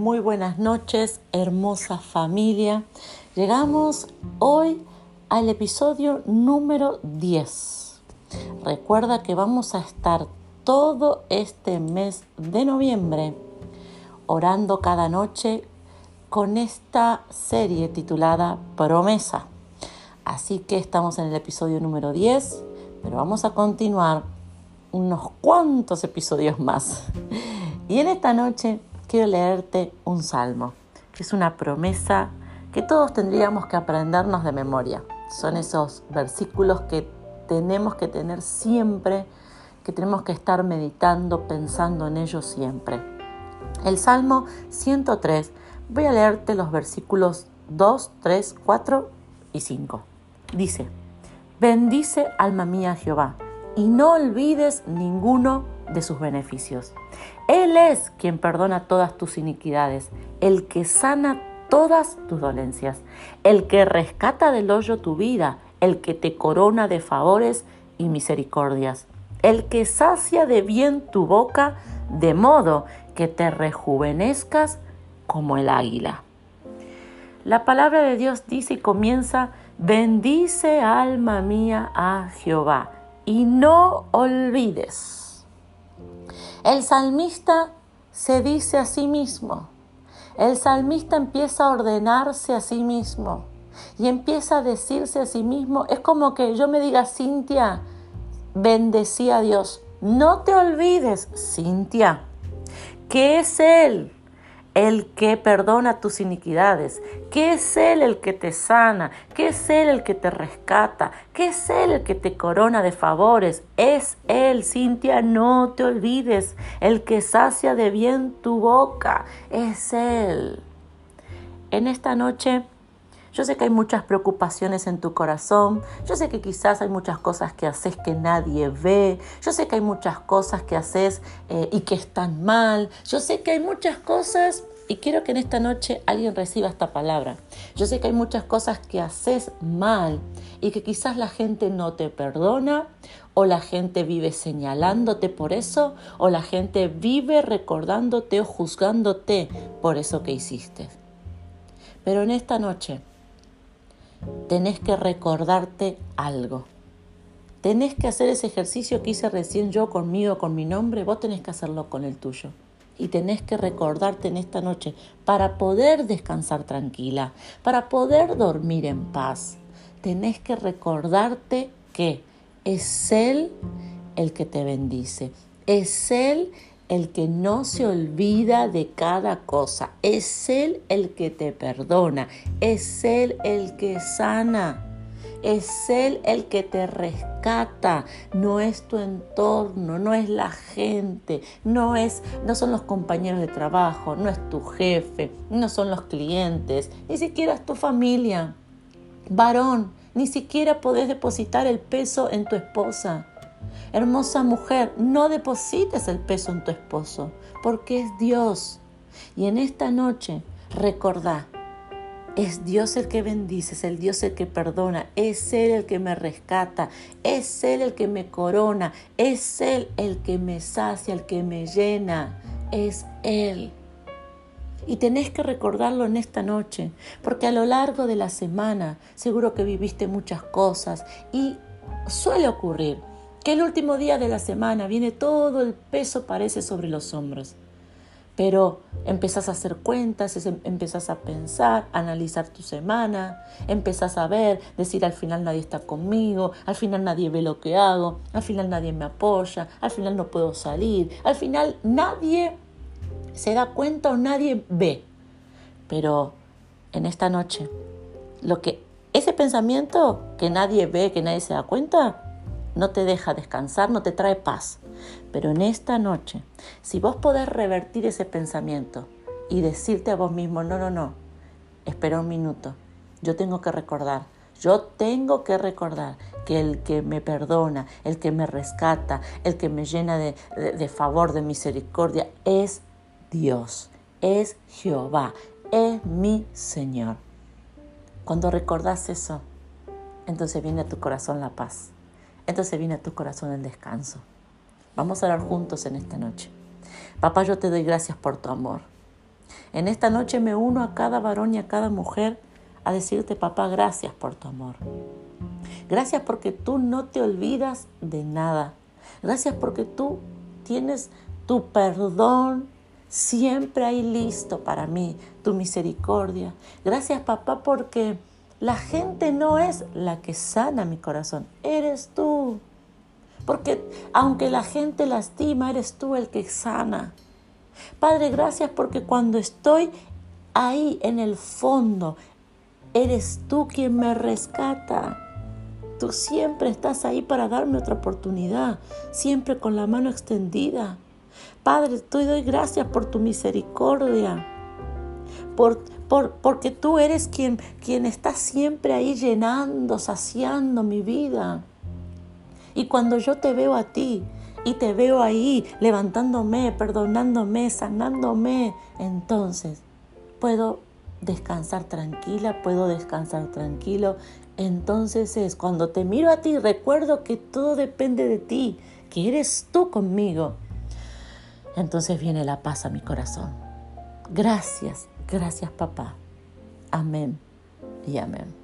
muy buenas noches, hermosa familia. Llegamos hoy al episodio número 10. Recuerda que vamos a estar todo este mes de noviembre orando cada noche con esta serie titulada Promesa. Así que estamos en el episodio número 10, pero vamos a continuar unos cuantos episodios más. Y en esta noche quiero leerte un salmo, que es una promesa que todos tendríamos que aprendernos de memoria. Son esos versículos que tenemos que tener siempre, que tenemos que estar meditando, pensando en ellos siempre. El Salmo 103, voy a leerte los versículos 2, 3, 4 y 5. Dice, bendice alma mía Jehová y no olvides ninguno de sus beneficios. Él es quien perdona todas tus iniquidades, el que sana todas tus dolencias, el que rescata del hoyo tu vida, el que te corona de favores y misericordias, el que sacia de bien tu boca, de modo que te rejuvenezcas como el águila. La palabra de Dios dice y comienza, bendice alma mía a Jehová y no olvides. El salmista se dice a sí mismo, el salmista empieza a ordenarse a sí mismo y empieza a decirse a sí mismo, es como que yo me diga, Cintia, bendecí a Dios. No te olvides, Cintia, que es Él el que perdona tus iniquidades, que es Él el que te sana, que es Él el que te rescata, que es Él el que te corona de favores, es Él, Cintia, no te olvides, el que sacia de bien tu boca, es Él. En esta noche yo sé que hay muchas preocupaciones en tu corazón, yo sé que quizás hay muchas cosas que haces que nadie ve, yo sé que hay muchas cosas que haces eh, y que están mal, yo sé que hay muchas cosas y quiero que en esta noche alguien reciba esta palabra. Yo sé que hay muchas cosas que haces mal y que quizás la gente no te perdona o la gente vive señalándote por eso o la gente vive recordándote o juzgándote por eso que hiciste. Pero en esta noche tenés que recordarte algo. Tenés que hacer ese ejercicio que hice recién yo conmigo, con mi nombre, vos tenés que hacerlo con el tuyo. Y tenés que recordarte en esta noche para poder descansar tranquila, para poder dormir en paz. Tenés que recordarte que es Él el que te bendice, es Él el que no se olvida de cada cosa. Es Él el que te perdona. Es Él el que sana. Es Él el que te rescata, no es tu entorno, no es la gente, no, es, no son los compañeros de trabajo, no es tu jefe, no son los clientes, ni siquiera es tu familia. Varón, ni siquiera podés depositar el peso en tu esposa. Hermosa mujer, no deposites el peso en tu esposo, porque es Dios. Y en esta noche, recordá, es Dios el que bendice, es el Dios el que perdona, es Él el que me rescata, es Él el que me corona, es Él el que me sacia, el que me llena, es Él. Y tenés que recordarlo en esta noche, porque a lo largo de la semana seguro que viviste muchas cosas y suele ocurrir que el último día de la semana viene todo el peso parece sobre los hombros. Pero empezás a hacer cuentas, empezás a pensar, a analizar tu semana, empezás a ver, decir al final nadie está conmigo, al final nadie ve lo que hago, al final nadie me apoya, al final no puedo salir, al final nadie se da cuenta o nadie ve. Pero en esta noche, lo que ese pensamiento que nadie ve, que nadie se da cuenta, no te deja descansar, no te trae paz. Pero en esta noche, si vos podés revertir ese pensamiento y decirte a vos mismo, no, no, no, espera un minuto, yo tengo que recordar, yo tengo que recordar que el que me perdona, el que me rescata, el que me llena de, favor, de misericordia, es Dios, es Jehová, es mi Señor. Cuando recordás eso, entonces viene a tu corazón la paz entonces viene a tu corazón el descanso. Vamos a orar juntos en esta noche. Papá, yo te doy gracias por tu amor. En esta noche me uno a cada varón y a cada mujer a decirte, papá, gracias por tu amor. Gracias porque tú no te olvidas de nada. Gracias porque tú tienes tu perdón siempre ahí listo para mí, tu misericordia. Gracias papá porque la gente no es la que sana mi corazón, eres tú. Porque aunque la gente lastima, eres tú el que sana. Padre, gracias porque cuando estoy ahí en el fondo, eres tú quien me rescata. Tú siempre estás ahí para darme otra oportunidad, siempre con la mano extendida. Padre, te doy gracias por tu misericordia, por, por, porque tú eres quien, quien está siempre ahí llenando, saciando mi vida. Y cuando yo te veo a ti y te veo ahí levantándome, perdonándome, sanándome, entonces puedo descansar tranquila, puedo descansar tranquilo. Entonces es cuando te miro a ti, recuerdo que todo depende de ti, que eres tú conmigo entonces viene la paz a mi corazón. Gracias, gracias papá. Amén y amén.